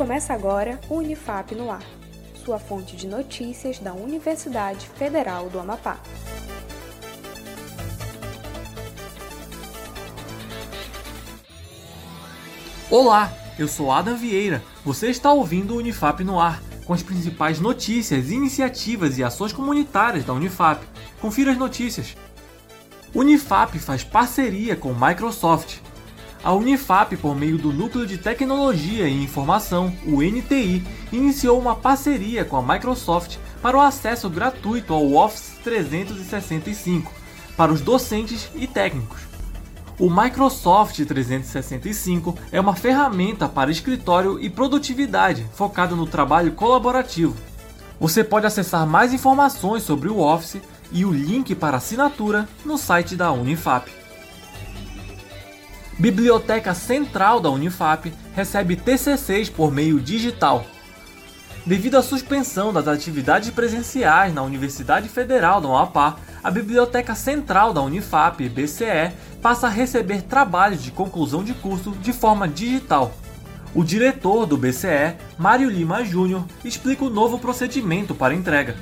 Começa agora o Unifap no Ar, sua fonte de notícias da Universidade Federal do Amapá. Olá, eu sou Adam Vieira. Você está ouvindo o Unifap no Ar, com as principais notícias, iniciativas e ações comunitárias da Unifap. Confira as notícias. Unifap faz parceria com Microsoft. A Unifap, por meio do Núcleo de Tecnologia e Informação, o NTI, iniciou uma parceria com a Microsoft para o acesso gratuito ao Office 365 para os docentes e técnicos. O Microsoft 365 é uma ferramenta para escritório e produtividade focada no trabalho colaborativo. Você pode acessar mais informações sobre o Office e o link para assinatura no site da Unifap. Biblioteca Central da Unifap recebe TCCs por meio digital. Devido à suspensão das atividades presenciais na Universidade Federal do Amapá, a Biblioteca Central da Unifap, BCE, passa a receber trabalhos de conclusão de curso de forma digital. O diretor do BCE, Mário Lima Júnior, explica o novo procedimento para entrega.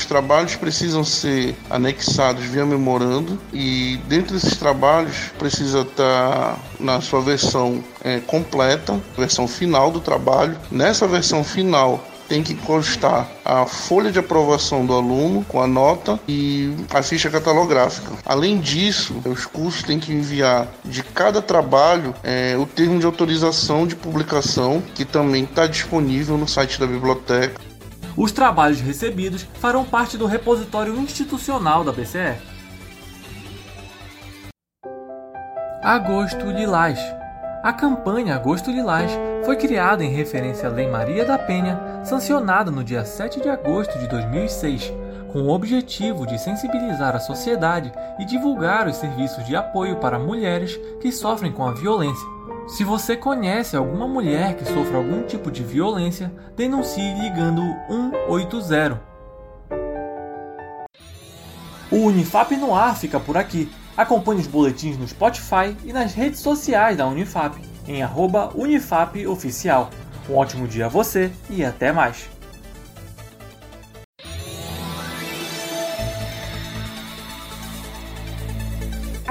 Os trabalhos precisam ser anexados via memorando e dentro desses trabalhos precisa estar na sua versão é, completa, versão final do trabalho. Nessa versão final tem que constar a folha de aprovação do aluno com a nota e a ficha catalográfica. Além disso, os cursos têm que enviar de cada trabalho é, o termo de autorização de publicação, que também está disponível no site da biblioteca. Os trabalhos recebidos farão parte do repositório institucional da BCE. Agosto Lilás a campanha Agosto Lilás foi criada em referência à Lei Maria da Penha, sancionada no dia 7 de agosto de 2006, com o objetivo de sensibilizar a sociedade e divulgar os serviços de apoio para mulheres que sofrem com a violência. Se você conhece alguma mulher que sofre algum tipo de violência, denuncie ligando 180. O Unifap no ar fica por aqui. Acompanhe os boletins no Spotify e nas redes sociais da Unifap, em @unifapoficial. Um ótimo dia a você e até mais!